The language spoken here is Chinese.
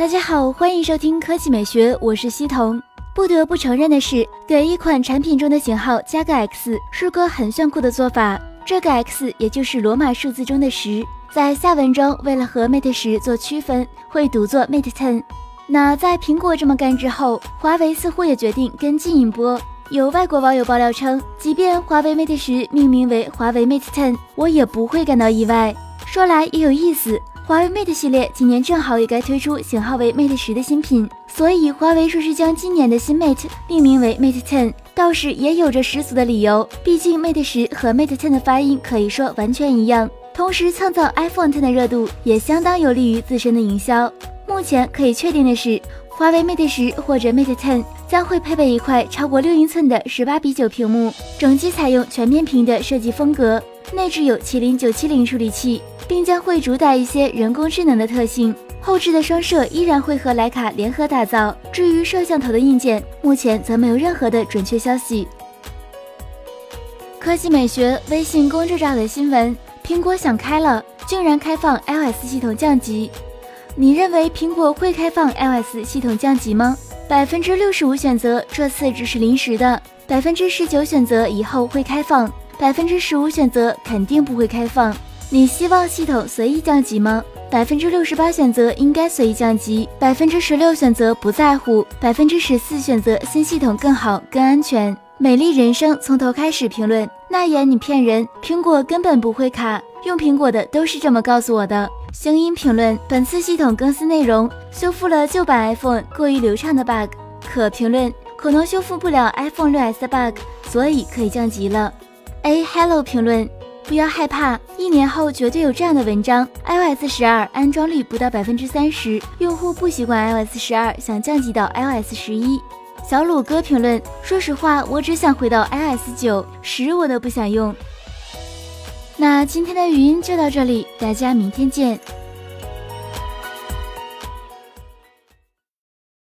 大家好，欢迎收听科技美学，我是西彤。不得不承认的是，给一款产品中的型号加个 X 是个很炫酷的做法。这个 X 也就是罗马数字中的十，在下文中为了和 Mate 十做区分，会读作 Mate Ten。那在苹果这么干之后，华为似乎也决定跟进一波。有外国网友爆料称，即便华为 Mate 十命名为华为 Mate Ten，我也不会感到意外。说来也有意思。华为 Mate 系列今年正好也该推出型号为 Mate 十的新品，所以华为说是将今年的新 Mate 命名为 Mate Ten，倒是也有着十足的理由。毕竟 Mate 十和 Mate Ten 的发音可以说完全一样，同时创造 iPhone Ten 的热度也相当有利于自身的营销。目前可以确定的是，华为 Mate 十或者 Mate Ten 将会配备一块超过六英寸的十八比九屏幕，整机采用全面屏的设计风格，内置有麒麟九七零处理器。并将会主打一些人工智能的特性，后置的双摄依然会和徕卡联合打造。至于摄像头的硬件，目前则没有任何的准确消息。科技美学微信公众号的新闻：苹果想开了，竟然开放 iOS 系统降级。你认为苹果会开放 iOS 系统降级吗？百分之六十五选择这次只是临时的，百分之十九选择以后会开放，百分之十五选择肯定不会开放。你希望系统随意降级吗？百分之六十八选择应该随意降级，百分之十六选择不在乎，百分之十四选择新系统更好更安全。美丽人生从头开始评论，那言你骗人，苹果根本不会卡，用苹果的都是这么告诉我的。声音评论，本次系统更新内容修复了旧版 iPhone 过于流畅的 bug。可评论，可能修复不了 iPhone 六 S 的 bug，所以可以降级了。A Hello 评论。不要害怕，一年后绝对有这样的文章。iOS 十二安装率不到百分之三十，用户不习惯 iOS 十二，想降级到 iOS 十一。小鲁哥评论：说实话，我只想回到 iOS 九十，我都不想用。那今天的语音就到这里，大家明天见。